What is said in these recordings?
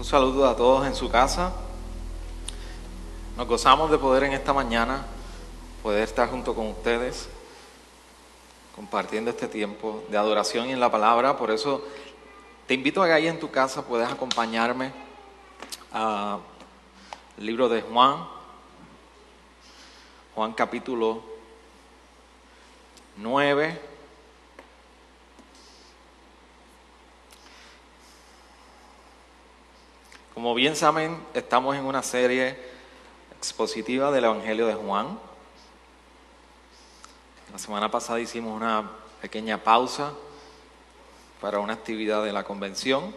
Un saludo a todos en su casa. Nos gozamos de poder en esta mañana poder estar junto con ustedes compartiendo este tiempo de adoración y en la palabra. Por eso te invito a que ahí en tu casa puedas acompañarme al libro de Juan, Juan capítulo 9. Como bien saben, estamos en una serie expositiva del Evangelio de Juan. La semana pasada hicimos una pequeña pausa para una actividad de la convención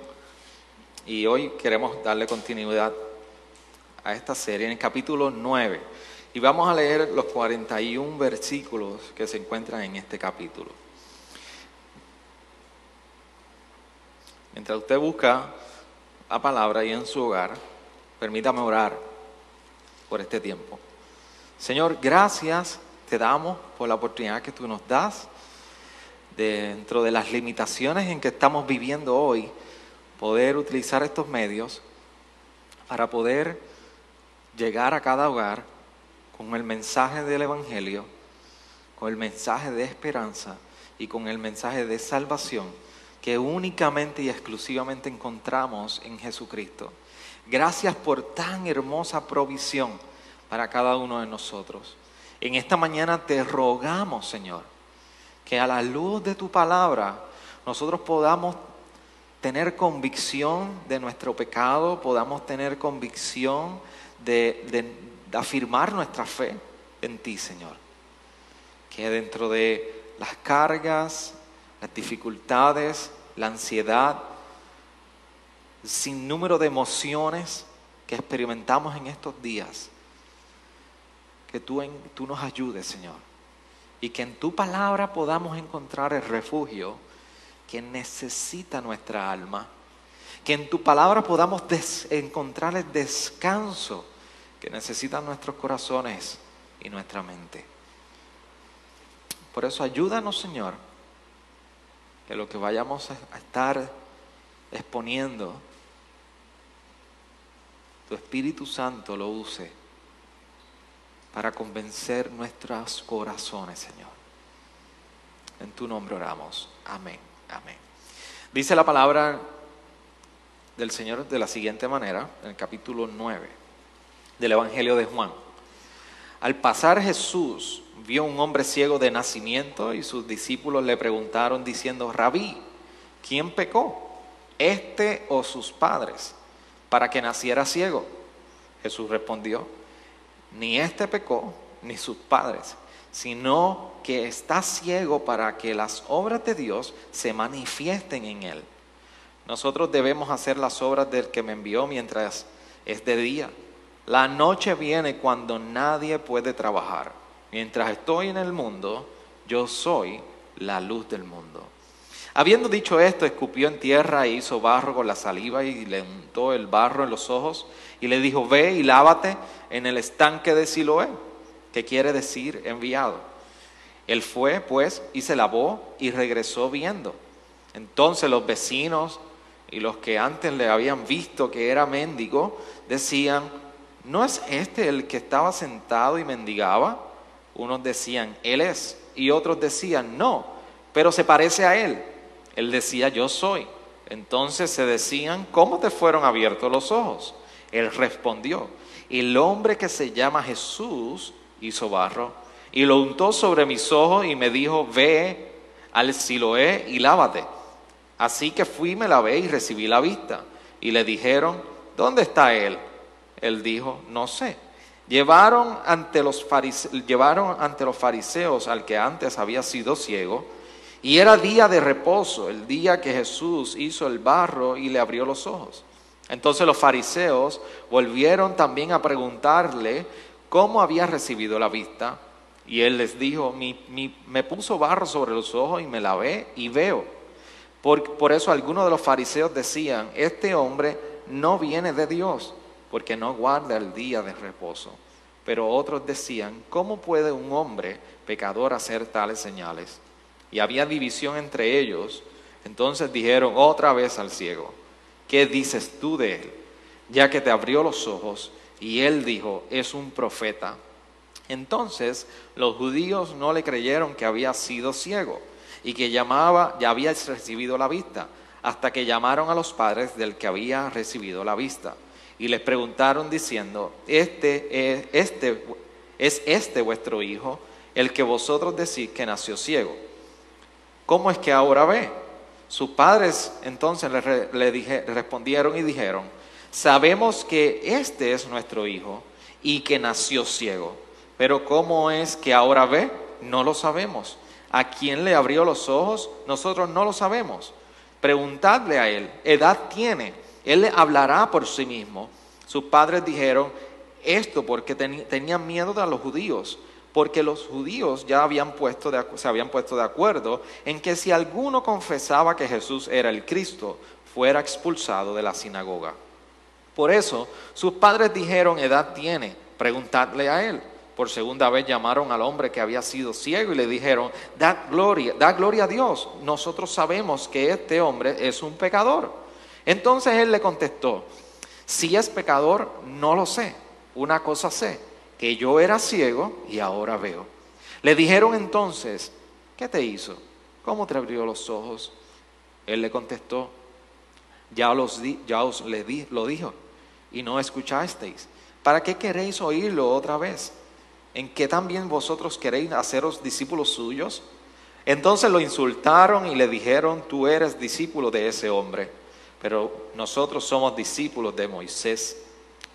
y hoy queremos darle continuidad a esta serie en el capítulo 9 y vamos a leer los 41 versículos que se encuentran en este capítulo. Mientras usted busca la palabra y en su hogar, permítame orar por este tiempo. Señor, gracias te damos por la oportunidad que tú nos das dentro de las limitaciones en que estamos viviendo hoy, poder utilizar estos medios para poder llegar a cada hogar con el mensaje del Evangelio, con el mensaje de esperanza y con el mensaje de salvación que únicamente y exclusivamente encontramos en Jesucristo. Gracias por tan hermosa provisión para cada uno de nosotros. En esta mañana te rogamos, Señor, que a la luz de tu palabra nosotros podamos tener convicción de nuestro pecado, podamos tener convicción de, de afirmar nuestra fe en ti, Señor. Que dentro de las cargas, las dificultades, la ansiedad, sin número de emociones que experimentamos en estos días. Que tú, en, tú nos ayudes, Señor. Y que en tu palabra podamos encontrar el refugio que necesita nuestra alma. Que en tu palabra podamos encontrar el descanso que necesitan nuestros corazones y nuestra mente. Por eso ayúdanos, Señor que lo que vayamos a estar exponiendo, tu Espíritu Santo lo use para convencer nuestros corazones, Señor. En tu nombre oramos. Amén. Amén. Dice la palabra del Señor de la siguiente manera, en el capítulo 9 del Evangelio de Juan. Al pasar Jesús vio un hombre ciego de nacimiento y sus discípulos le preguntaron diciendo, Rabí, ¿quién pecó? ¿Este o sus padres? Para que naciera ciego. Jesús respondió, ni este pecó, ni sus padres, sino que está ciego para que las obras de Dios se manifiesten en él. Nosotros debemos hacer las obras del que me envió mientras es de día. La noche viene cuando nadie puede trabajar. Mientras estoy en el mundo, yo soy la luz del mundo. Habiendo dicho esto, escupió en tierra e hizo barro con la saliva y le untó el barro en los ojos y le dijo, ve y lávate en el estanque de Siloé, que quiere decir enviado. Él fue, pues, y se lavó y regresó viendo. Entonces los vecinos y los que antes le habían visto que era mendigo, decían, ¿no es este el que estaba sentado y mendigaba? Unos decían, Él es, y otros decían, no, pero se parece a Él. Él decía, yo soy. Entonces se decían, ¿cómo te fueron abiertos los ojos? Él respondió, el hombre que se llama Jesús hizo barro y lo untó sobre mis ojos y me dijo, ve al Siloé y lávate. Así que fui, me lavé y recibí la vista. Y le dijeron, ¿dónde está él? Él dijo, no sé. Llevaron ante, los fariseos, llevaron ante los fariseos al que antes había sido ciego, y era día de reposo, el día que Jesús hizo el barro y le abrió los ojos. Entonces los fariseos volvieron también a preguntarle cómo había recibido la vista, y él les dijo, me puso barro sobre los ojos y me lavé y veo. Por, por eso algunos de los fariseos decían, este hombre no viene de Dios porque no guarda el día de reposo. Pero otros decían, ¿cómo puede un hombre pecador hacer tales señales? Y había división entre ellos. Entonces dijeron otra vez al ciego, ¿qué dices tú de él? ya que te abrió los ojos. Y él dijo, es un profeta. Entonces los judíos no le creyeron que había sido ciego y que llamaba, ya había recibido la vista, hasta que llamaron a los padres del que había recibido la vista. Y les preguntaron diciendo, este es este, es este vuestro hijo, el que vosotros decís que nació ciego. ¿Cómo es que ahora ve? Sus padres entonces le, respondieron y dijeron, sabemos que este es nuestro hijo y que nació ciego, pero ¿cómo es que ahora ve? No lo sabemos. ¿A quién le abrió los ojos? Nosotros no lo sabemos. Preguntadle a él, edad tiene, él le hablará por sí mismo. Sus padres dijeron esto porque tenían miedo de los judíos, porque los judíos ya habían puesto se habían puesto de acuerdo en que si alguno confesaba que Jesús era el Cristo, fuera expulsado de la sinagoga. Por eso sus padres dijeron, edad tiene, preguntadle a él. Por segunda vez llamaron al hombre que había sido ciego y le dijeron, da gloria, da gloria a Dios. Nosotros sabemos que este hombre es un pecador. Entonces él le contestó, si es pecador, no lo sé. Una cosa sé, que yo era ciego y ahora veo. Le dijeron entonces, ¿qué te hizo? ¿Cómo te abrió los ojos? Él le contestó, ya, los ya os le di, lo dijo y no escuchasteis. ¿Para qué queréis oírlo otra vez? ¿En qué también vosotros queréis haceros discípulos suyos? Entonces lo insultaron y le dijeron, tú eres discípulo de ese hombre, pero nosotros somos discípulos de Moisés.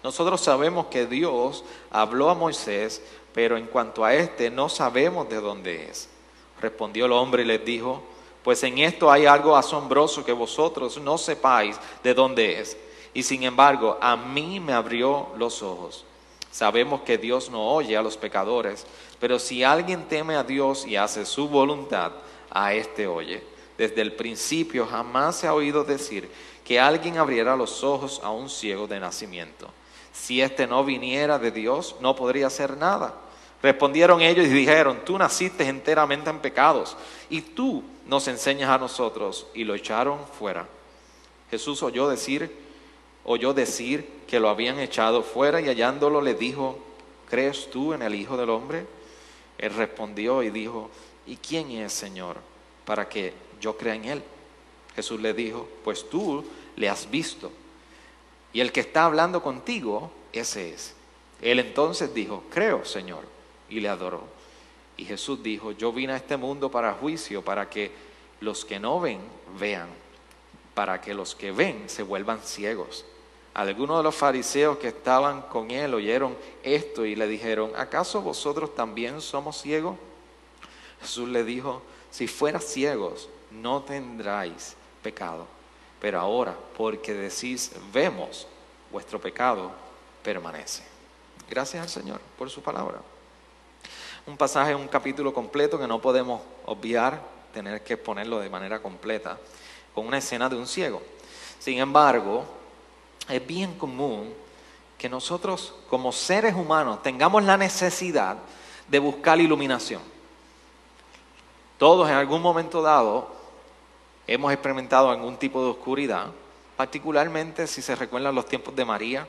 Nosotros sabemos que Dios habló a Moisés, pero en cuanto a este no sabemos de dónde es. Respondió el hombre y les dijo, pues en esto hay algo asombroso que vosotros no sepáis de dónde es. Y sin embargo, a mí me abrió los ojos. Sabemos que Dios no oye a los pecadores, pero si alguien teme a Dios y hace su voluntad, a éste oye. Desde el principio jamás se ha oído decir que alguien abriera los ojos a un ciego de nacimiento. Si éste no viniera de Dios, no podría hacer nada. Respondieron ellos y dijeron, tú naciste enteramente en pecados y tú nos enseñas a nosotros y lo echaron fuera. Jesús oyó decir, oyó decir que lo habían echado fuera y hallándolo le dijo, ¿crees tú en el Hijo del Hombre? Él respondió y dijo, ¿y quién es, Señor, para que yo crea en Él? Jesús le dijo, pues tú le has visto. Y el que está hablando contigo, ese es. Él entonces dijo, creo, Señor, y le adoró. Y Jesús dijo, yo vine a este mundo para juicio, para que los que no ven, vean, para que los que ven se vuelvan ciegos. Algunos de los fariseos que estaban con él oyeron esto y le dijeron, ¿acaso vosotros también somos ciegos? Jesús le dijo, si fueras ciegos, no tendráis pecado. Pero ahora, porque decís, vemos, vuestro pecado permanece. Gracias al Señor por su palabra. Un pasaje, un capítulo completo que no podemos obviar, tener que ponerlo de manera completa, con una escena de un ciego. Sin embargo, es bien común que nosotros como seres humanos tengamos la necesidad de buscar iluminación. Todos en algún momento dado hemos experimentado algún tipo de oscuridad, particularmente si se recuerdan los tiempos de María,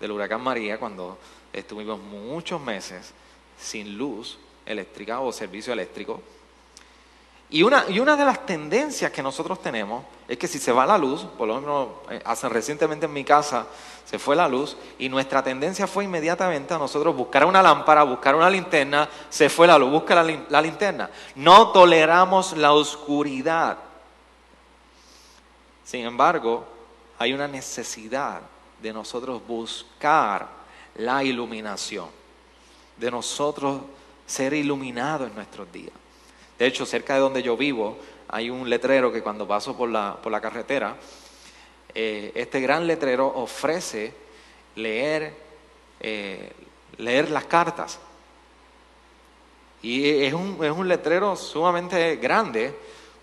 del huracán María, cuando estuvimos muchos meses sin luz eléctrica o servicio eléctrico. Y una, y una de las tendencias que nosotros tenemos es que si se va la luz, por lo menos eh, hace recientemente en mi casa se fue la luz y nuestra tendencia fue inmediatamente a nosotros buscar una lámpara, buscar una linterna, se fue la luz, busca la, la linterna. No toleramos la oscuridad. Sin embargo, hay una necesidad de nosotros buscar la iluminación, de nosotros ser iluminados en nuestros días. De hecho, cerca de donde yo vivo hay un letrero que cuando paso por la, por la carretera, eh, este gran letrero ofrece leer, eh, leer las cartas. Y es un, es un letrero sumamente grande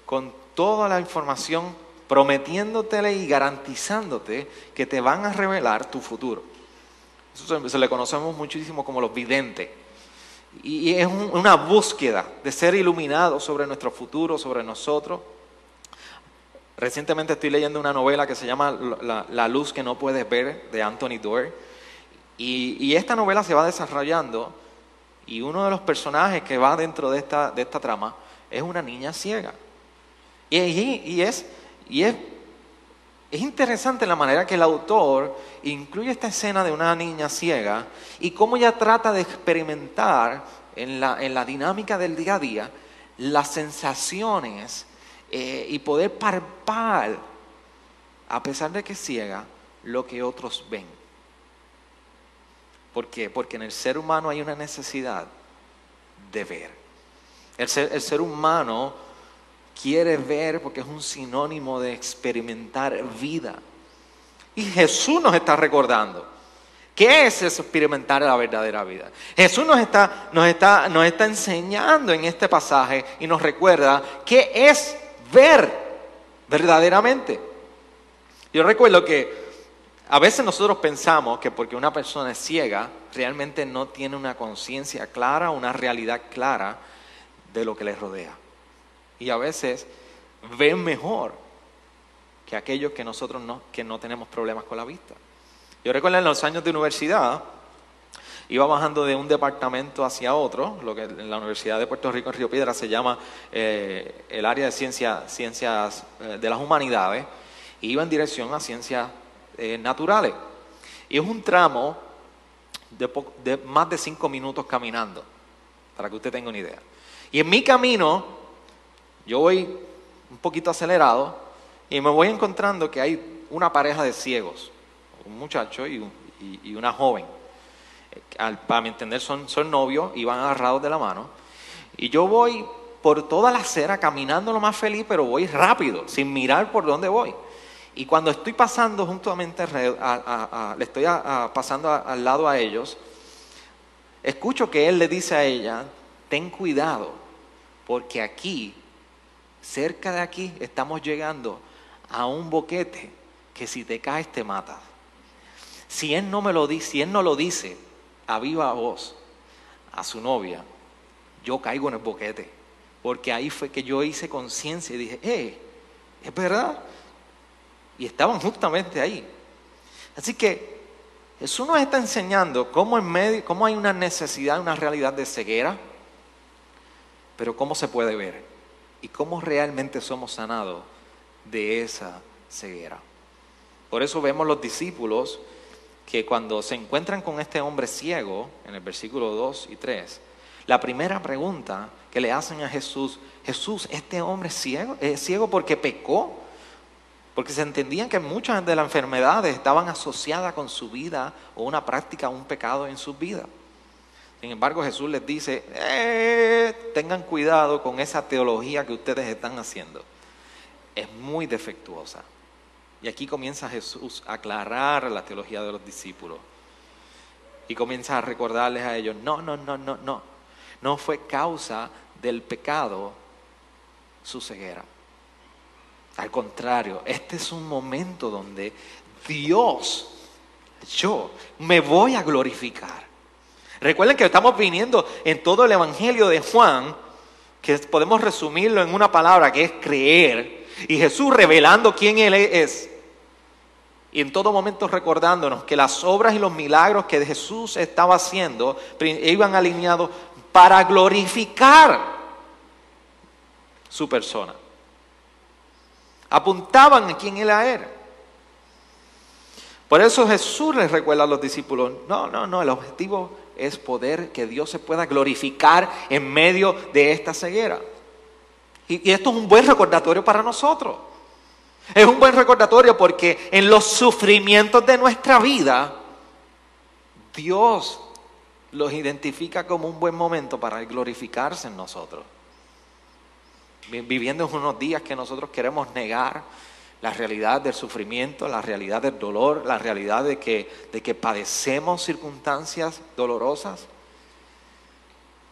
con toda la información prometiéndote y garantizándote que te van a revelar tu futuro. Eso se le conocemos muchísimo como los videntes. Y es una búsqueda de ser iluminado sobre nuestro futuro, sobre nosotros. Recientemente estoy leyendo una novela que se llama La, luz que no puedes ver de Anthony Doerr. Y, esta novela se va desarrollando y uno de los personajes que va dentro de esta, de esta trama es una niña ciega. Y, y, es, y es, es interesante la manera que el autor incluye esta escena de una niña ciega y cómo ella trata de experimentar en la, en la dinámica del día a día las sensaciones eh, y poder parpar, a pesar de que ciega, lo que otros ven. ¿Por qué? Porque en el ser humano hay una necesidad de ver. El ser, el ser humano quiere ver porque es un sinónimo de experimentar vida. Y Jesús nos está recordando. ¿Qué es experimentar la verdadera vida? Jesús nos está, nos, está, nos está enseñando en este pasaje y nos recuerda qué es ver verdaderamente. Yo recuerdo que a veces nosotros pensamos que porque una persona es ciega, realmente no tiene una conciencia clara, una realidad clara de lo que le rodea. Y a veces ven mejor que aquellos que nosotros no, que no tenemos problemas con la vista. Yo recuerdo en los años de universidad, iba bajando de un departamento hacia otro, lo que en la Universidad de Puerto Rico en Río Piedra se llama eh, el área de ciencia, ciencias eh, de las humanidades, iba en dirección a ciencias eh, naturales. Y es un tramo de, de más de cinco minutos caminando, para que usted tenga una idea. Y en mi camino, yo voy un poquito acelerado y me voy encontrando que hay una pareja de ciegos, un muchacho y, una joven para mi entender son, novios y van agarrados de la mano. Y yo voy por toda la acera caminando lo más feliz, pero voy rápido, sin mirar por dónde voy. Y cuando estoy pasando juntamente, le estoy pasando al lado a ellos, escucho que él le dice a ella, ten cuidado, porque aquí, cerca de aquí, estamos llegando a un boquete que si te caes te mata. Si él no me lo dice, si él no lo dice, a viva voz a su novia, yo caigo en el boquete. Porque ahí fue que yo hice conciencia y dije, eh, es verdad. Y estaban justamente ahí. Así que Jesús nos está enseñando cómo, en medio, cómo hay una necesidad, una realidad de ceguera, pero cómo se puede ver y cómo realmente somos sanados de esa ceguera. Por eso vemos los discípulos que cuando se encuentran con este hombre ciego, en el versículo 2 y 3, la primera pregunta que le hacen a Jesús, Jesús, ¿este hombre es ciego? ¿Es ciego porque pecó? Porque se entendían que muchas de las enfermedades estaban asociadas con su vida o una práctica, un pecado en su vida. Sin embargo, Jesús les dice, eh, tengan cuidado con esa teología que ustedes están haciendo. Es muy defectuosa. Y aquí comienza Jesús a aclarar la teología de los discípulos. Y comienza a recordarles a ellos, no, no, no, no, no. No fue causa del pecado su ceguera. Al contrario, este es un momento donde Dios, yo, me voy a glorificar. Recuerden que estamos viniendo en todo el Evangelio de Juan, que podemos resumirlo en una palabra que es creer, y Jesús revelando quién Él es y en todo momento recordándonos que las obras y los milagros que Jesús estaba haciendo iban alineados para glorificar su persona. Apuntaban a quién él era. Por eso Jesús les recuerda a los discípulos, no, no, no, el objetivo es poder que Dios se pueda glorificar en medio de esta ceguera. Y, esto es un buen recordatorio para nosotros. Es un buen recordatorio porque en los sufrimientos de nuestra vida, Dios los identifica como un buen momento para glorificarse en nosotros. Viviendo en unos días que nosotros queremos negar la realidad del sufrimiento, la realidad del dolor, la realidad de que, de que padecemos circunstancias dolorosas.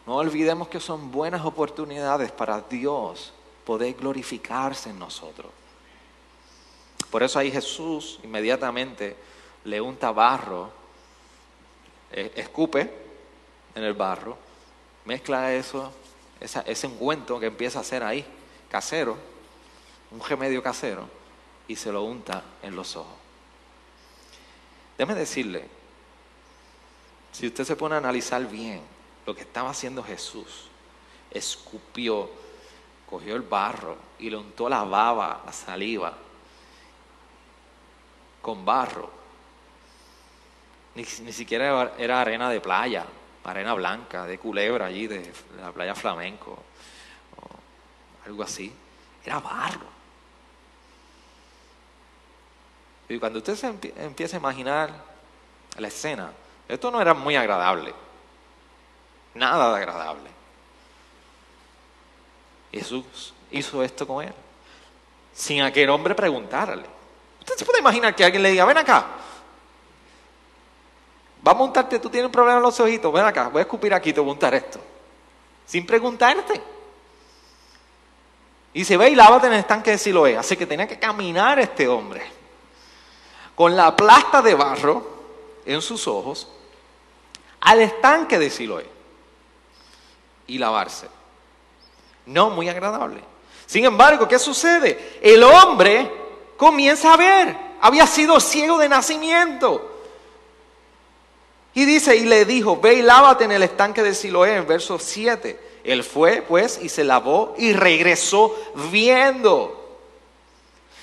No olvidemos que son buenas oportunidades para Dios poder glorificarse en nosotros. Por eso ahí Jesús inmediatamente le unta barro, eh, escupe en el barro, mezcla eso, ese ungüento que empieza a hacer ahí, casero, un remedio casero, y se lo unta en los ojos. Déjeme decirle, si usted se pone a analizar bien lo que estaba haciendo Jesús, escupió, cogió el barro y le untó la baba, la saliva, con barro. Ni, siquiera era arena de playa, arena blanca, de culebra allí, de, la playa flamenco, o algo así. Era barro. Y cuando usted se empieza a imaginar la escena, esto no era muy agradable. Nada de agradable. Jesús hizo esto con él. Sin aquel hombre preguntarle. Usted se puede imaginar que alguien le diga, ven acá. Va a montarte, tú tienes un problema en los ojitos, ven acá, voy a escupir aquí, te voy a montar esto. Sin preguntarte. Y se ve y lávate en el estanque de Siloé. Así que tenía que caminar este hombre con la plasta de barro en sus ojos al estanque de Siloé y lavarse. No muy agradable. Sin embargo, ¿qué sucede? El hombre comienza a ver. Había sido ciego de nacimiento. Y dice, y le dijo, ve y lávate en el estanque de Siloé, en verso 7. Él fue, pues, y se lavó y regresó viendo.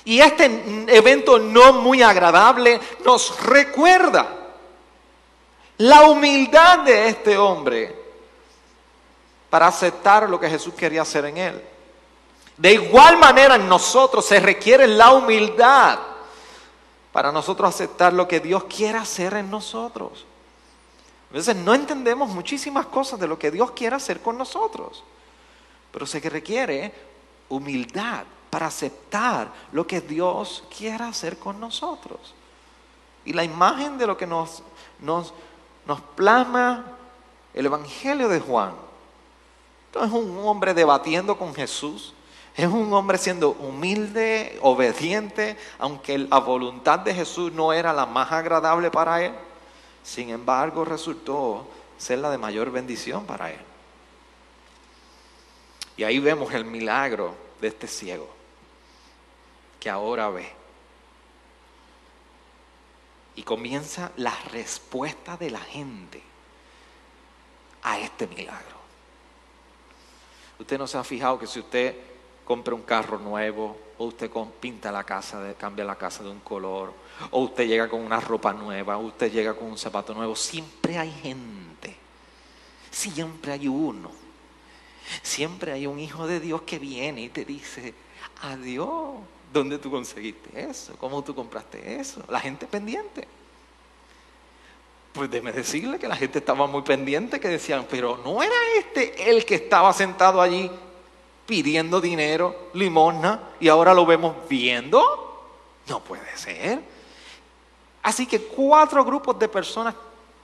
Y este evento no muy agradable nos recuerda la humildad de este hombre para aceptar lo que Jesús quería hacer en él. De igual manera en nosotros se requiere la humildad para nosotros aceptar lo que Dios quiere hacer en nosotros. A veces no entendemos muchísimas cosas de lo que Dios quiere hacer con nosotros, pero se requiere humildad para aceptar lo que Dios quiere hacer con nosotros. Y la imagen de lo que nos plasma el Evangelio de Juan entonces es un hombre debatiendo con Jesús. Es un hombre siendo humilde, obediente, aunque la voluntad de Jesús no era la más agradable para él. Sin embargo, resultó ser la de mayor bendición para él. Y ahí vemos el milagro de este ciego, que ahora ve. Y comienza la respuesta de la gente a este milagro. Usted no se ha fijado que si usted compra un carro nuevo, o usted pinta la casa, cambia la casa de un color, o usted llega con una ropa nueva, o usted llega con un zapato nuevo, siempre hay gente, siempre hay uno, siempre hay un hijo de Dios que viene y te dice, adiós, ¿dónde tú conseguiste eso? ¿Cómo tú compraste eso? La gente pendiente. Pues déjeme decirle que la gente estaba muy pendiente, que decían, pero no era este el que estaba sentado allí pidiendo dinero, limosna, y ahora lo vemos viendo. No puede ser. Así que cuatro grupos de personas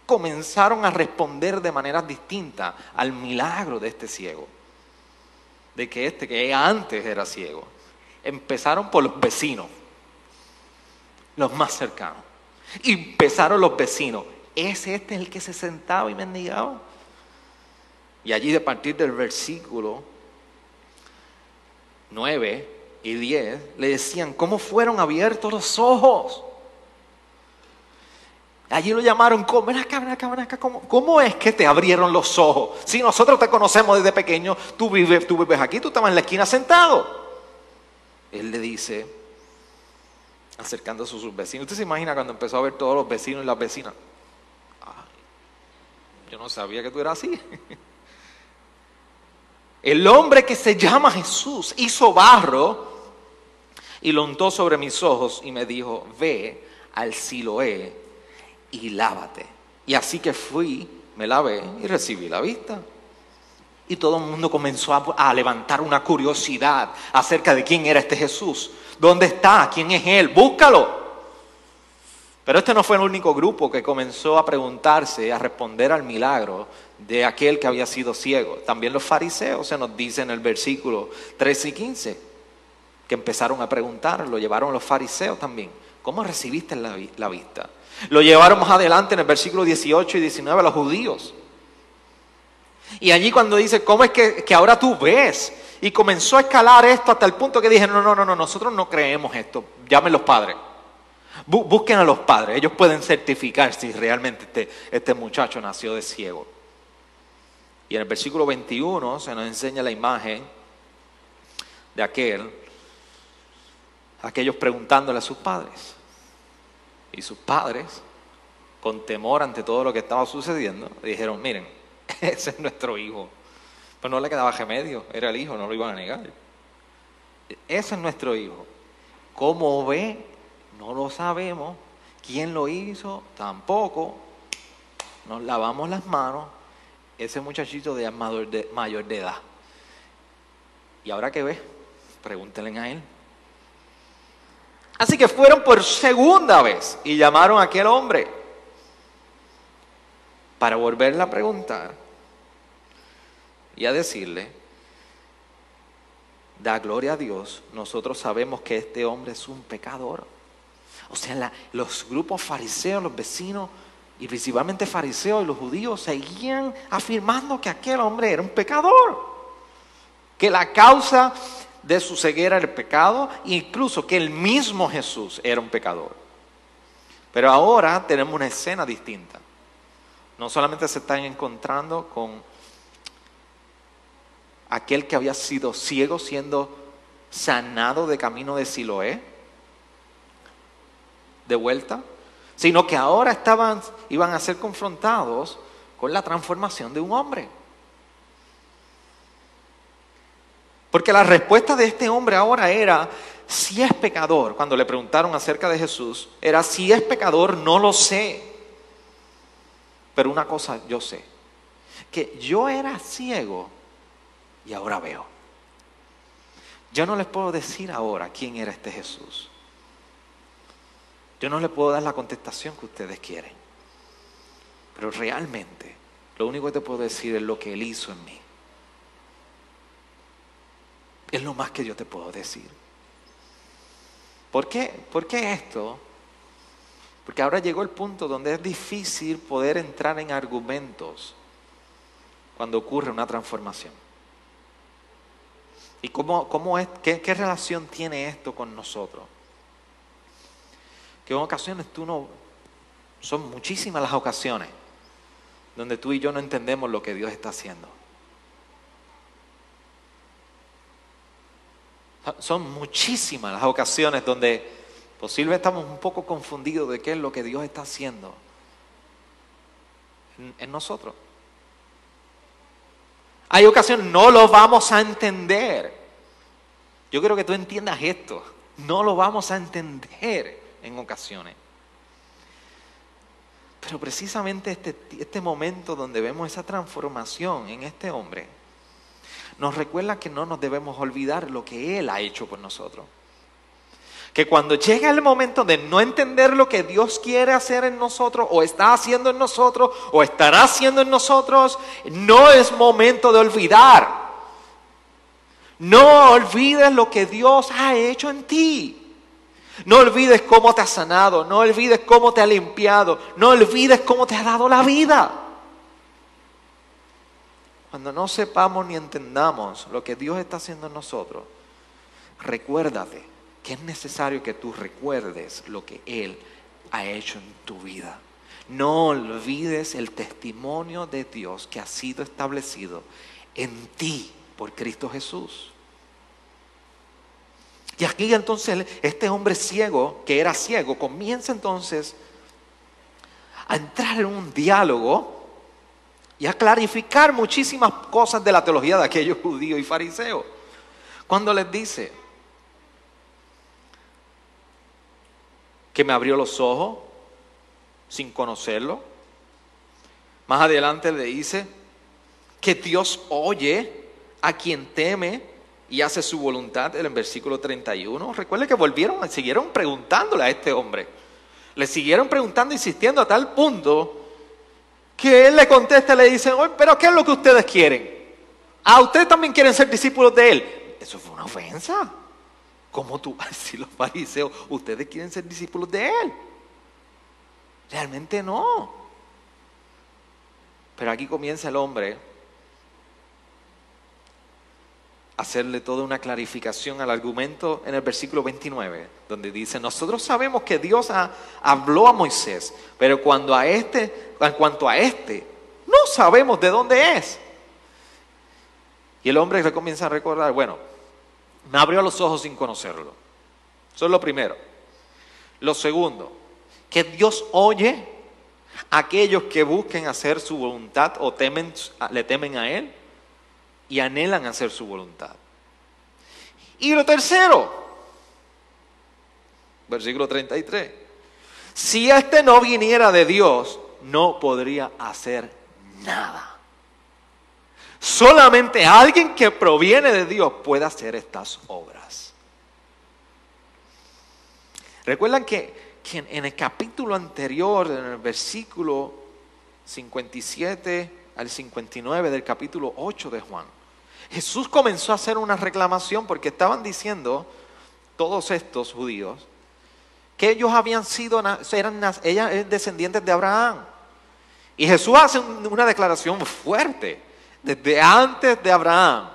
comenzaron a responder de manera distinta al milagro de este ciego. De que este, que antes era ciego. Empezaron por los vecinos, los más cercanos. Empezaron los vecinos. ¿Es este el que se sentaba y mendigaba? Y allí de partir del versículo 9 y 10 le decían, ¿cómo fueron abiertos los ojos? Allí lo llamaron, ¿cómo, ¿cómo, ¿cómo es que te abrieron los ojos? Si nosotros te conocemos desde pequeño, tú vives, tú vives aquí, tú estabas en la esquina sentado. Él le dice, acercándose a sus vecinos. Usted se imagina cuando empezó a ver todos los vecinos y las vecinas. Yo no sabía que tú eras así. El hombre que se llama Jesús hizo barro y lo untó sobre mis ojos y me dijo, ve al Siloé y lávate. Y así que fui, me lavé y recibí la vista. Y todo el mundo comenzó a, levantar una curiosidad acerca de quién era este Jesús. ¿Dónde está? ¿Quién es Él? Búscalo. Pero este no fue el único grupo que comenzó a preguntarse, a responder al milagro de aquel que había sido ciego. También los fariseos se nos dice en el versículo 13 y 15, que empezaron a preguntar, lo llevaron los fariseos también. ¿Cómo recibiste la, la vista? Lo llevaron más adelante en el versículo 18 y 19 a los judíos. Y allí cuando dice, ¿cómo es que, que ahora tú ves? Y comenzó a escalar esto hasta el punto que dije, no, no, no, no, nosotros no creemos esto, llamen los padres. Busquen a los padres, ellos pueden certificar si realmente este, este muchacho nació de ciego. Y en el versículo 21 se nos enseña la imagen de aquel, aquellos preguntándole a sus padres. Y sus padres, con temor ante todo lo que estaba sucediendo, dijeron, miren, ese es nuestro hijo. Pues no le quedaba remedio, era el hijo, no lo iban a negar. Ese es nuestro hijo. ¿Cómo ve? No lo sabemos. ¿Quién lo hizo? Tampoco. Nos lavamos las manos. Ese muchachito de mayor de, mayor de edad. ¿Y ahora qué ve? Pregúntenle a él. Así que fueron por segunda vez y llamaron a aquel hombre para volverle a preguntar y a decirle, da gloria a Dios, nosotros sabemos que este hombre es un pecador. O sea, los grupos fariseos, los vecinos, y principalmente fariseos y los judíos, seguían afirmando que aquel hombre era un pecador. Que la causa de su ceguera era el pecado, incluso que el mismo Jesús era un pecador. Pero ahora tenemos una escena distinta. No solamente se están encontrando con aquel que había sido ciego siendo sanado de camino de Siloé, de vuelta, sino que ahora estaban, iban a ser confrontados con la transformación de un hombre. Porque la respuesta de este hombre ahora era, si es pecador, cuando le preguntaron acerca de Jesús, era, si es pecador, no lo sé. Pero una cosa yo sé, que yo era ciego y ahora veo. Yo no les puedo decir ahora quién era este Jesús. Yo no les puedo dar la contestación que ustedes quieren. Pero realmente, lo único que te puedo decir es lo que Él hizo en mí. Es lo más que yo te puedo decir. ¿Por qué? ¿Por qué esto? Porque ahora llegó el punto donde es difícil poder entrar en argumentos cuando ocurre una transformación. ¿Y cómo, cómo es, qué, qué relación tiene esto con nosotros? Que en ocasiones tú no, son muchísimas las ocasiones donde tú y yo no entendemos lo que Dios está haciendo. Son muchísimas las ocasiones donde posiblemente estamos un poco confundidos de qué es lo que Dios está haciendo en, en nosotros. Hay ocasiones, no lo vamos a entender. Yo quiero que tú entiendas esto. No lo vamos a entender en ocasiones. Pero precisamente este, este momento donde vemos esa transformación en este hombre, nos recuerda que no nos debemos olvidar lo que Él ha hecho por nosotros. Que cuando llega el momento de no entender lo que Dios quiere hacer en nosotros, o está haciendo en nosotros, o estará haciendo en nosotros, no es momento de olvidar. No olvides lo que Dios ha hecho en ti. No olvides cómo te ha sanado, no olvides cómo te ha limpiado, no olvides cómo te ha dado la vida. Cuando no sepamos ni entendamos lo que Dios está haciendo en nosotros, recuérdate que es necesario que tú recuerdes lo que Él ha hecho en tu vida. No olvides el testimonio de Dios que ha sido establecido en ti por Cristo Jesús. Y aquí entonces este hombre ciego, que era ciego, comienza entonces a entrar en un diálogo y a clarificar muchísimas cosas de la teología de aquellos judíos y fariseos. Cuando les dice, que me abrió los ojos sin conocerlo. Más adelante le dice que Dios oye a quien teme y hace su voluntad en el versículo 31. Recuerde que volvieron, siguieron preguntándole a este hombre. Le siguieron preguntando, insistiendo a tal punto que él le contesta y le dice, pero ¿qué es lo que ustedes quieren? ¿A ustedes también quieren ser discípulos de él? Eso fue una ofensa. ¿Cómo tú a decir los fariseos, ustedes quieren ser discípulos de Él? Realmente no. Pero aquí comienza el hombre hacerle toda una clarificación al argumento en el versículo 29, donde dice, nosotros sabemos que Dios habló a Moisés, pero cuando a este, en cuanto a este, no sabemos de dónde es. Y el hombre comienza a recordar, bueno, me abrió los ojos sin conocerlo. Eso es lo primero. Lo segundo, que Dios oye a aquellos que busquen hacer su voluntad o temen, le temen a Él y anhelan hacer su voluntad. Y lo tercero, versículo 33, si este no viniera de Dios, no podría hacer nada. Solamente alguien que proviene de Dios puede hacer estas obras. Recuerdan que, en el capítulo anterior, en el versículo 57 al 59 del capítulo 8 de Juan, Jesús comenzó a hacer una reclamación porque estaban diciendo todos estos judíos que ellos habían sido, eran, ellas descendientes de Abraham. Y Jesús hace una declaración fuerte. Desde antes de Abraham,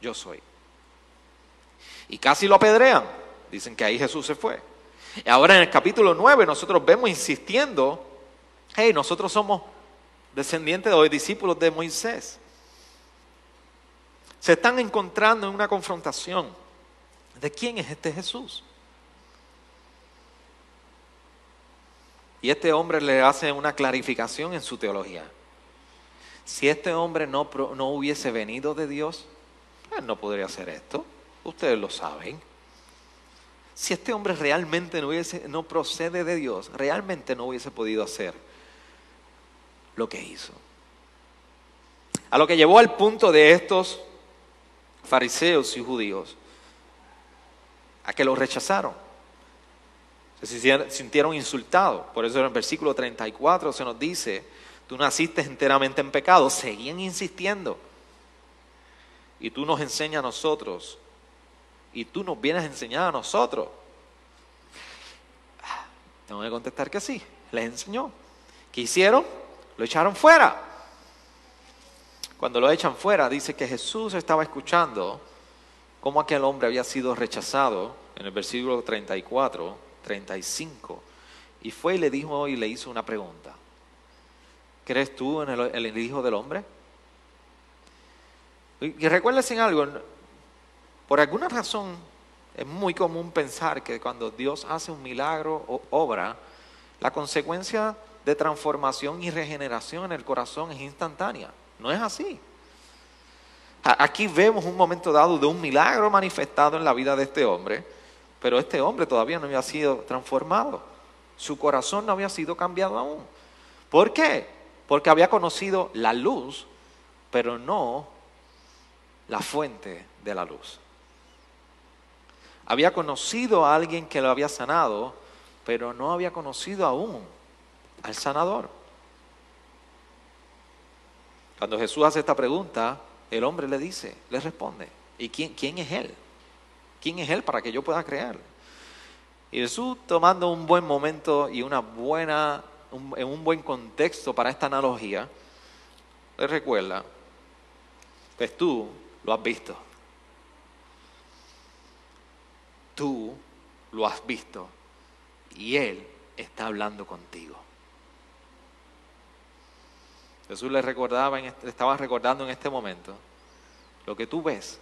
yo soy. Y casi lo apedrean. Dicen que ahí Jesús se fue. Y ahora en el capítulo 9 nosotros vemos insistiendo, hey, nosotros somos descendientes o discípulos de Moisés se están encontrando en una confrontación de quién es este Jesús. Y este hombre le hace una clarificación en su teología. Si este hombre no, no hubiese venido de Dios, él no podría hacer esto. Ustedes lo saben. Si este hombre realmente no, hubiese, no procede de Dios, realmente no hubiese podido hacer lo que hizo. A lo que llevó al punto de estos fariseos y judíos a que lo rechazaron. Se sintieron insultados. Por eso en el versículo 34 se nos dice, tú naciste enteramente en pecado. Seguían insistiendo. Y tú nos enseñas a nosotros. Y tú nos vienes a enseñar a nosotros. Ah, tengo que contestar que sí. Les enseñó. ¿Qué hicieron? Lo echaron fuera. Cuando lo echan fuera, dice que Jesús estaba escuchando cómo aquel hombre había sido rechazado en el versículo 34, 35. Y fue y le dijo y le hizo una pregunta. ¿Crees tú en el, Hijo del Hombre? Y, y recuérdense algo, por alguna razón es muy común pensar que cuando Dios hace un milagro o obra, la consecuencia de transformación y regeneración en el corazón es instantánea. No es así. Aquí vemos un momento dado de un milagro manifestado en la vida de este hombre, pero este hombre todavía no había sido transformado. Su corazón no había sido cambiado aún. ¿Por qué? Porque había conocido la luz, pero no la fuente de la luz. Había conocido a alguien que lo había sanado, pero no había conocido aún al sanador. Cuando Jesús hace esta pregunta, el hombre le dice, le responde, ¿y quién, quién es Él? ¿Quién es Él para que yo pueda creer? Y Jesús tomando un buen momento y una buena, en un buen contexto para esta analogía, le recuerda, pues tú lo has visto. Tú lo has visto y Él está hablando contigo. Jesús le recordaba, este, estaba recordando en este momento, lo que tú ves,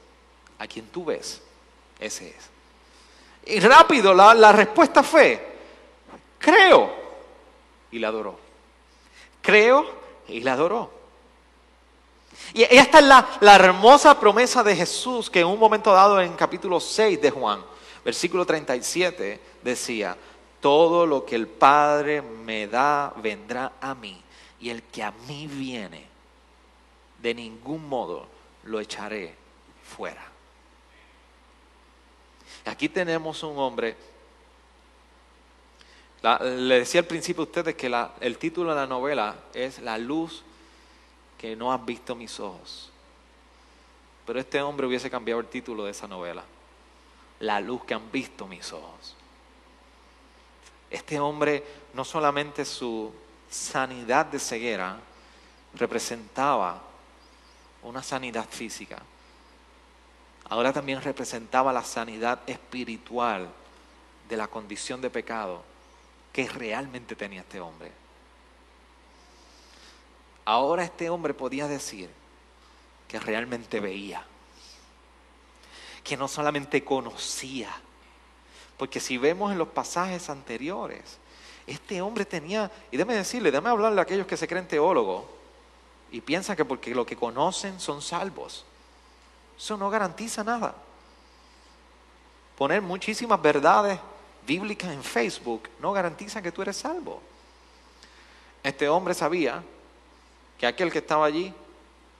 a quien tú ves, ese es. Y rápido la, respuesta fue, creo, y la adoró. Creo y la adoró. Y esta es la, la, hermosa promesa de Jesús que en un momento dado en capítulo 6 de Juan, versículo 37, decía, todo lo que el Padre me da vendrá a mí y el que a mí viene, de ningún modo lo echaré fuera. Aquí tenemos un hombre, le decía al principio a ustedes que el título de la novela es La luz que no han visto mis ojos. Pero este hombre hubiese cambiado el título de esa novela. La luz que han visto mis ojos. Este hombre no solamente su sanidad de ceguera representaba una sanidad física. ahora también representaba la sanidad espiritual de la condición de pecado que realmente tenía este hombre. Ahora este hombre podía decir que realmente veía, que no solamente conocía, porque si vemos en los pasajes anteriores, este hombre tenía, y déme decirle, déme hablarle a aquellos que se creen teólogos y piensan que porque lo que conocen son salvos. Eso no garantiza nada. Poner muchísimas verdades bíblicas en Facebook no garantiza que tú eres salvo. Este hombre sabía que aquel que estaba allí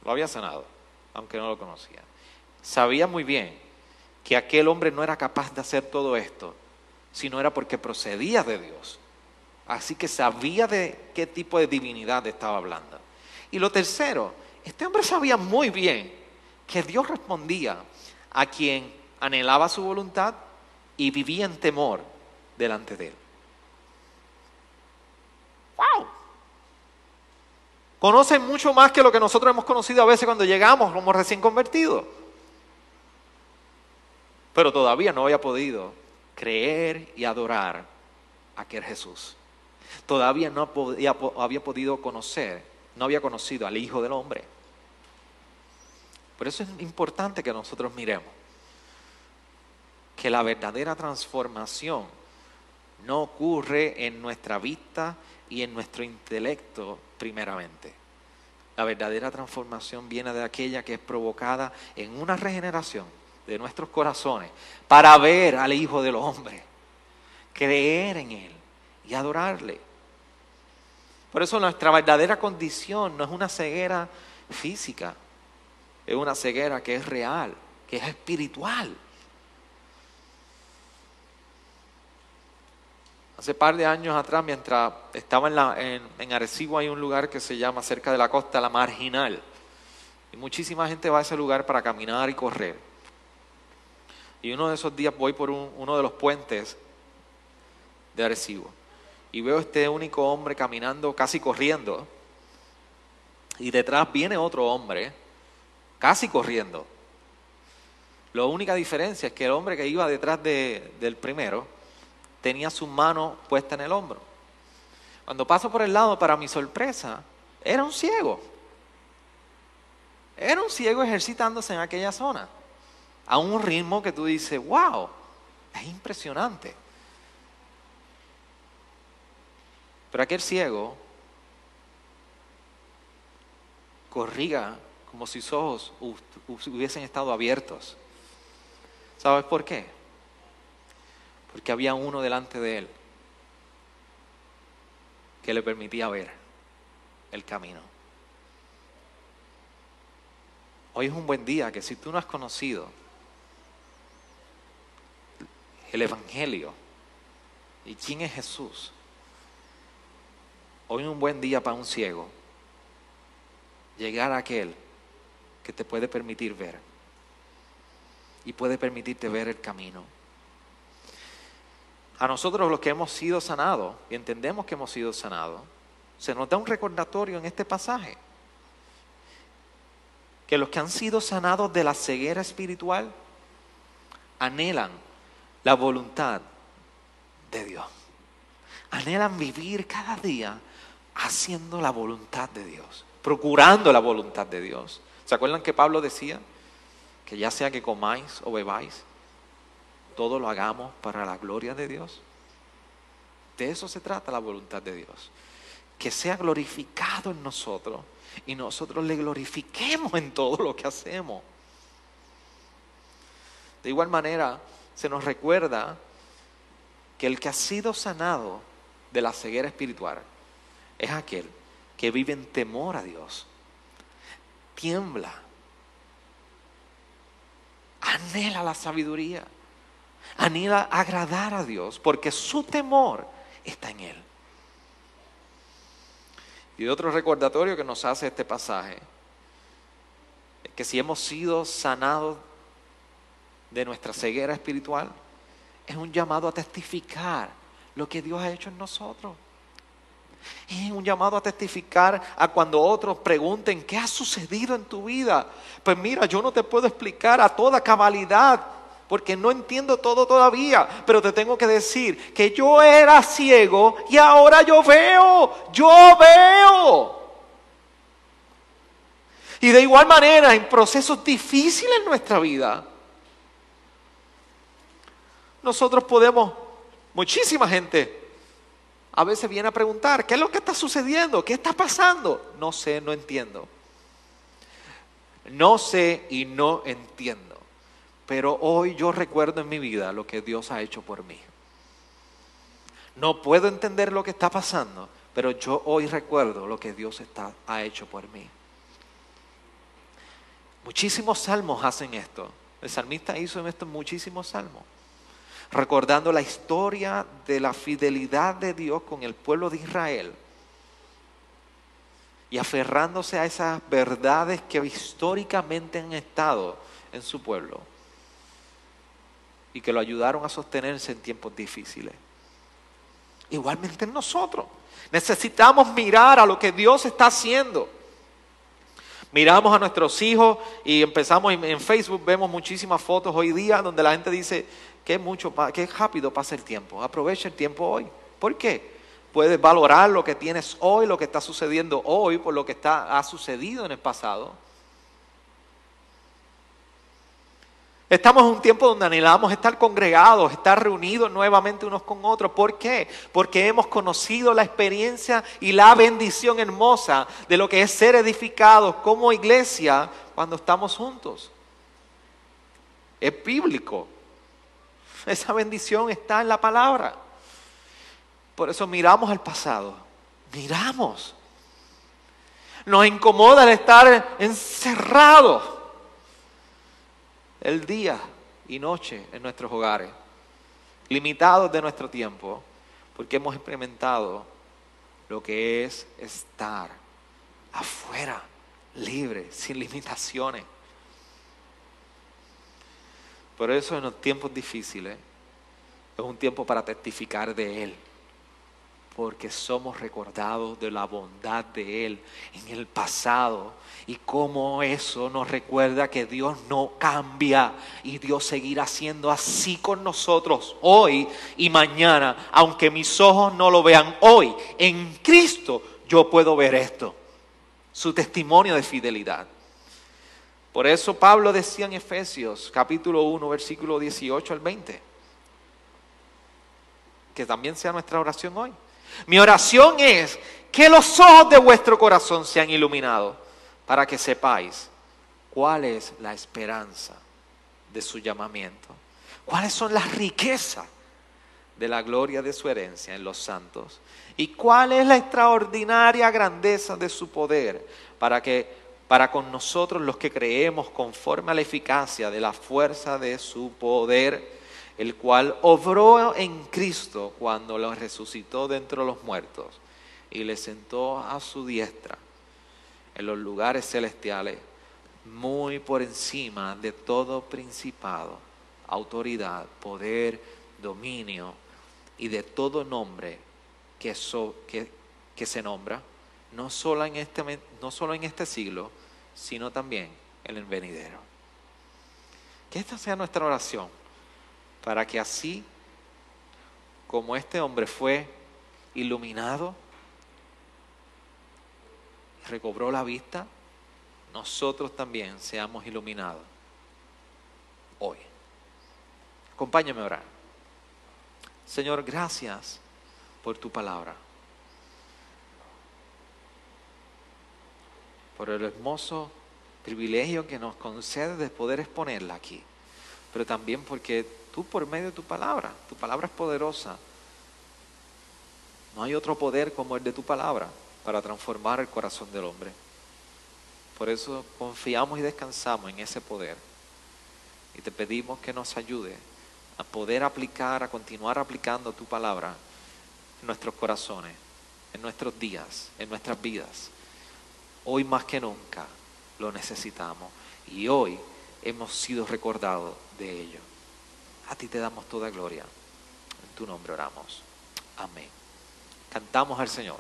lo había sanado, aunque no lo conocía. Sabía muy bien que aquel hombre no era capaz de hacer todo esto, sino era porque procedía de Dios. Así que sabía de qué tipo de divinidad estaba hablando. Y lo tercero, este hombre sabía muy bien que Dios respondía a quien anhelaba su voluntad y vivía en temor delante de él. ¡Wow! Conoce mucho más que lo que nosotros hemos conocido a veces cuando llegamos como recién convertidos. Pero todavía no había podido creer y adorar a aquel Jesús. Todavía no había podido conocer, no había conocido al Hijo del Hombre. Por eso es importante que nosotros miremos que la verdadera transformación no ocurre en nuestra vista y en nuestro intelecto primeramente. La verdadera transformación viene de aquella que es provocada en una regeneración de nuestros corazones para ver al Hijo del Hombre, creer en Él y adorarle. Por eso nuestra verdadera condición no es una ceguera física, es una ceguera que es real, que es espiritual. Hace par de años atrás, mientras estaba en, la, en, Arecibo, hay un lugar que se llama cerca de la costa La Marginal. Y muchísima gente va a ese lugar para caminar y correr. Y uno de esos días voy por uno de los puentes de Arecibo. Y veo este único hombre caminando, casi corriendo. Y detrás viene otro hombre, casi corriendo. La única diferencia es que el hombre que iba detrás del primero tenía su mano puesta en el hombro. Cuando paso por el lado, para mi sorpresa, era un ciego. Era un ciego ejercitándose en aquella zona, a un ritmo que tú dices, wow, es impresionante. Pero aquel ciego corría como si sus ojos hubiesen estado abiertos. ¿Sabes por qué? Porque había uno delante de él que le permitía ver el camino. Hoy es un buen día que si tú no has conocido el Evangelio y quién es Jesús, hoy es un buen día para un ciego llegar a aquel que te puede permitir ver y puede permitirte ver el camino a nosotros los que hemos sido sanados y entendemos que hemos sido sanados, se nos da un recordatorio en este pasaje. Que los que han sido sanados de la ceguera espiritual anhelan la voluntad de Dios. Anhelan vivir cada día haciendo la voluntad de Dios, procurando la voluntad de Dios. ¿Se acuerdan que Pablo decía que ya sea que comáis o bebáis, todo lo hagamos para la gloria de Dios. De eso se trata la voluntad de Dios. Que sea glorificado en nosotros y nosotros le glorifiquemos en todo lo que hacemos. De igual manera, se nos recuerda que el que ha sido sanado de la ceguera espiritual es aquel que vive en temor a Dios, tiembla, anhela la sabiduría anhela agradar a Dios porque su temor está en Él. Y otro recordatorio que nos hace este pasaje es que si hemos sido sanados de nuestra ceguera espiritual, es un llamado a testificar lo que Dios ha hecho en nosotros. Es un llamado a testificar a cuando otros pregunten, ¿qué ha sucedido en tu vida? Pues mira, yo no te puedo explicar a toda cabalidad porque no entiendo todo todavía, pero te tengo que decir que yo era ciego y ahora yo veo, yo veo. Y de igual manera, en procesos difíciles en nuestra vida, nosotros podemos, muchísima gente, a veces viene a preguntar, ¿qué es lo que está sucediendo? ¿Qué está pasando? No sé, no entiendo. No sé y no entiendo. Pero hoy yo recuerdo en mi vida lo que Dios ha hecho por mí. No puedo entender lo que está pasando, pero yo hoy recuerdo lo que Dios está, ha hecho por mí. Muchísimos salmos hacen esto. El salmista hizo esto en muchísimos salmos recordando la historia de la fidelidad de Dios con el pueblo de Israel y aferrándose a esas verdades que históricamente han estado en su pueblo y que lo ayudaron a sostenerse en tiempos difíciles. Igualmente nosotros necesitamos mirar a lo que Dios está haciendo. Miramos a nuestros hijos y empezamos en Facebook, vemos muchísimas fotos hoy día donde la gente dice, qué, mucho, qué rápido pasa el tiempo. Aprovecha el tiempo hoy. ¿Por qué? Puedes valorar lo que tienes hoy, lo que está sucediendo hoy, por lo que está, ha sucedido en el pasado. Estamos en un tiempo donde anhelamos estar congregados, estar reunidos nuevamente unos con otros. ¿Por qué? Porque hemos conocido la experiencia y la bendición hermosa de lo que es ser edificados como iglesia cuando estamos juntos. Es bíblico. Esa bendición está en la palabra. Por eso miramos al pasado. Miramos. Nos incomoda el estar encerrados el día y noche en nuestros hogares, limitados de nuestro tiempo, porque hemos experimentado lo que es estar afuera, libre, sin limitaciones. Por eso en los tiempos difíciles es un tiempo para testificar de Él. Porque somos recordados de la bondad de Él en el pasado. Y cómo eso nos recuerda que Dios no cambia. Y Dios seguirá siendo así con nosotros hoy y mañana. Aunque mis ojos no lo vean hoy. En Cristo yo puedo ver esto. Su testimonio de fidelidad. Por eso Pablo decía en Efesios capítulo 1, versículo 18 al 20, que también sea nuestra oración hoy. Mi oración es que los ojos de vuestro corazón sean iluminados para que sepáis cuál es la esperanza de su llamamiento, cuáles son las riquezas de la gloria de su herencia en los santos. Y cuál es la extraordinaria grandeza de su poder para que para con nosotros los que creemos conforme a la eficacia de la fuerza de su poder, el cual obró en Cristo cuando lo resucitó dentro de los muertos y le sentó a su diestra en los lugares celestiales, muy por encima de todo principado, autoridad, poder, dominio y de todo nombre que, se nombra, no solo, en este, no solo en este siglo, sino también en el venidero. Que esta sea nuestra oración, para que así como este hombre fue iluminado, recobró la vista, nosotros también seamos iluminados hoy. Acompáñame a orar. Señor, gracias por tu palabra. por el hermoso privilegio que nos concede de poder exponerla aquí, pero también porque tú por medio de tu palabra, tu palabra es poderosa. No hay otro poder como el de tu palabra para transformar el corazón del hombre. Por eso confiamos y descansamos en ese poder. Y te pedimos que nos ayude a poder aplicar, a continuar aplicando tu palabra en nuestros corazones, en nuestros días, en nuestras vidas Hoy más que nunca lo necesitamos y hoy hemos sido recordados de ello. A ti te damos toda gloria. En tu nombre oramos. Amén. Cantamos al Señor.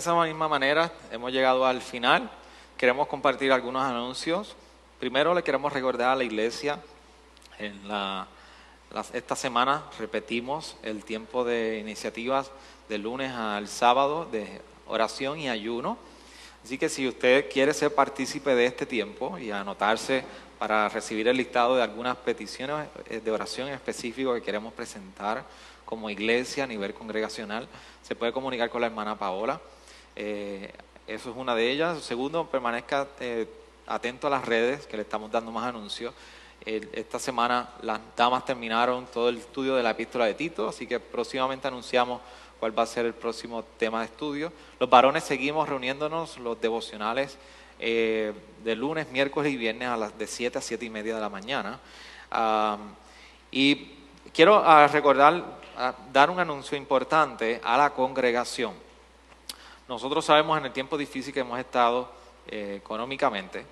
Esa misma manera hemos llegado al final. Queremos compartir algunos anuncios. Primero le queremos recordar a la iglesia, en esta semana repetimos el tiempo de iniciativas de lunes al sábado de oración y ayuno. Así que si usted quiere ser partícipe de este tiempo y anotarse para recibir el listado de algunas peticiones eh, de oración específico que queremos presentar como iglesia a nivel congregacional, se puede comunicar con la hermana Paola. Eh, eso es una de ellas. Segundo, permanezca eh, atento a las redes, que le estamos dando más anuncios. Esta semana las damas terminaron todo el estudio de la epístola de Tito, así que próximamente anunciamos cuál va a ser el próximo tema de estudio. Los varones seguimos reuniéndonos, los devocionales eh, de lunes, miércoles y viernes a las de 7 a 7 y media de la mañana. Am, y quiero ah, recordar, ah, dar un anuncio importante a la congregación. Nosotros sabemos en el tiempo difícil que hemos estado eh, económicamente,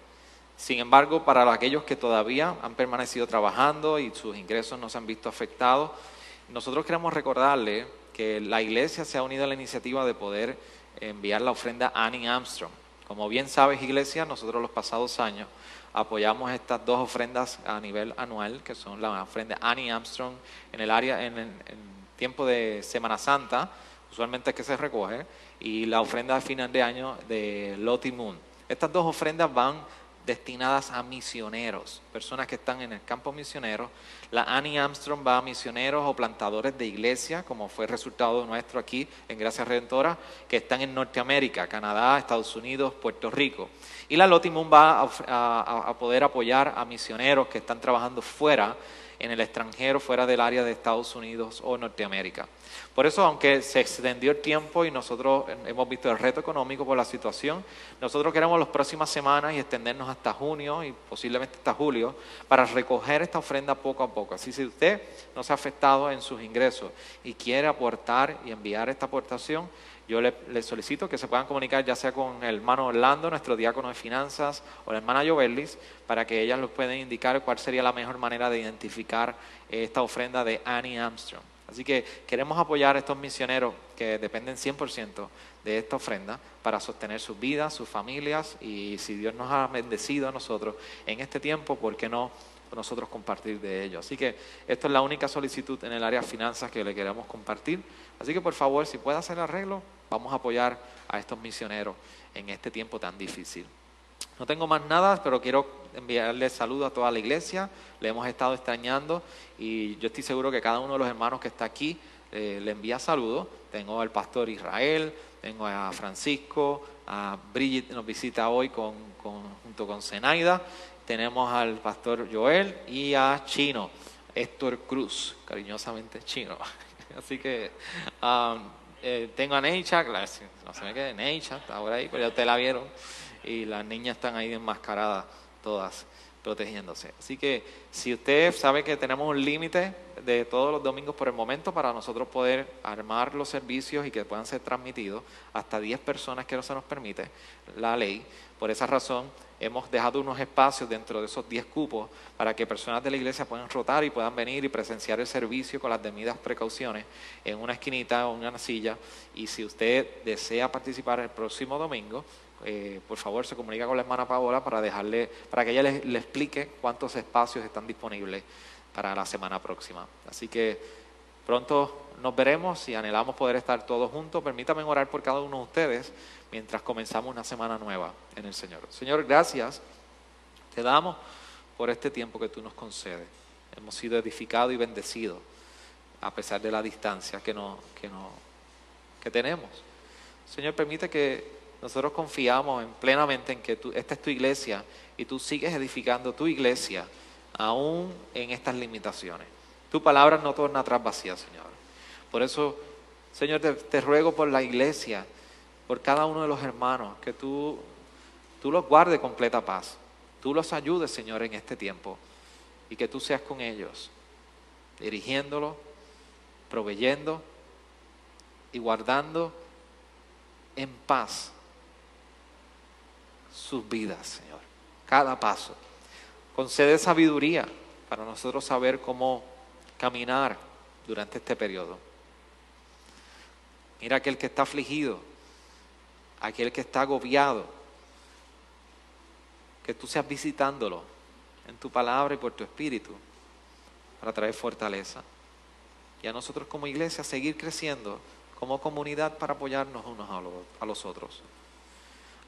sin embargo, para aquellos que todavía han permanecido trabajando y sus ingresos no se han visto afectados, nosotros queremos recordarle que la iglesia se ha unido a la iniciativa de poder enviar la ofrenda Annie Armstrong. Como bien sabes, iglesia, nosotros los pasados años apoyamos estas dos ofrendas a nivel anual, que son la ofrenda Annie Armstrong en el área, en, el- tiempo de Semana Santa, usualmente es que se recoge, y la ofrenda de final de año de Lottie Moon. Estas dos ofrendas van destinadas a misioneros, personas que están en el campo misionero. La Annie Armstrong va a misioneros o plantadores de iglesia, como fue resultado nuestro aquí en Gracias Redentora, que están en Norteamérica, Canadá, Estados Unidos, Puerto Rico. Y la Lottie Moon va a- a poder apoyar a misioneros que están trabajando fuera, en el extranjero, fuera del área de Estados Unidos o Norteamérica. Por eso, aunque se extendió el tiempo y nosotros hemos visto el reto económico por la situación, nosotros queremos las próximas semanas y extendernos hasta junio y posiblemente hasta julio para recoger esta ofrenda poco a poco. Así si usted no se ha afectado en sus ingresos y quiere aportar y enviar esta aportación, yo le, solicito que se puedan comunicar ya sea con el hermano Orlando, nuestro diácono de finanzas, o la hermana Jovelis, para que ellas nos puedan indicar cuál sería la mejor manera de identificar esta ofrenda de Annie Armstrong. Así que queremos apoyar a estos misioneros que dependen 100% de esta ofrenda para sostener sus vidas, sus familias y si Dios nos ha bendecido a nosotros en este tiempo, ¿por qué no nosotros compartir de ello? Así que esto es la única solicitud en el área de finanzas que le queremos compartir. Así que por favor, si puede hacer arreglo, vamos a apoyar a estos misioneros en este tiempo tan difícil. No tengo más nada, pero quiero enviarle saludos a toda la iglesia. Le hemos estado extrañando y yo estoy seguro que cada uno de los hermanos que está aquí eh, le envía saludos. Tengo al pastor Israel, tengo a Francisco, a Bridget nos visita hoy con, con- junto con Zenaida. Tenemos al pastor Joel y a Chino, Héctor Cruz, cariñosamente Chino. Así que um, eh, tengo a Neicha, no se me quede, Neicha, está por ahí, pero ya ustedes la vieron. Y las niñas están ahí enmascaradas, todas protegiéndose. Así que si usted sabe que tenemos un límite de todos los domingos por el momento para nosotros poder armar los servicios y que puedan ser transmitidos hasta 10 personas que no se nos permite la ley, por esa razón hemos dejado unos espacios dentro de esos 10 cupos para que personas de la iglesia puedan rotar y puedan venir y presenciar el servicio con las debidas precauciones en una esquinita o en una silla. Y si usted desea participar el próximo domingo, eh, por favor se comunica con la hermana Paola para dejarle, para que ella le, explique cuántos espacios están disponibles para la semana próxima. Así que pronto nos veremos y anhelamos poder estar todos juntos. Permítame orar por cada uno de ustedes mientras comenzamos una semana nueva en el Señor. Señor, gracias. Te damos por este tiempo que tú nos concedes. Hemos sido edificados y bendecidos a pesar de la distancia que, no, que, no, que tenemos. Señor, permite que nosotros confiamos en, plenamente en que tú, esta es tu iglesia y tú sigues edificando tu iglesia aún en estas limitaciones. Tu palabra no torna atrás vacía, Señor. Por eso, Señor, te, ruego por la iglesia, por cada uno de los hermanos, que tú, tú los guardes completa paz. Tú los ayudes, Señor, en este tiempo y que tú seas con ellos, dirigiéndolo, proveyendo y guardando en paz sus vidas, Señor. Cada paso. Concede sabiduría para nosotros saber cómo caminar durante este periodo. Mira aquel que está afligido, aquel que está agobiado, que tú seas visitándolo en tu palabra y por tu espíritu para traer fortaleza. Y a nosotros como iglesia seguir creciendo como comunidad para apoyarnos unos a los, a los otros.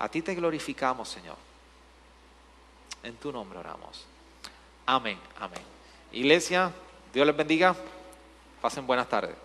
A ti te glorificamos, Señor. En tu nombre oramos. Amén, amén. Iglesia, Dios les bendiga. Pasen buenas tardes.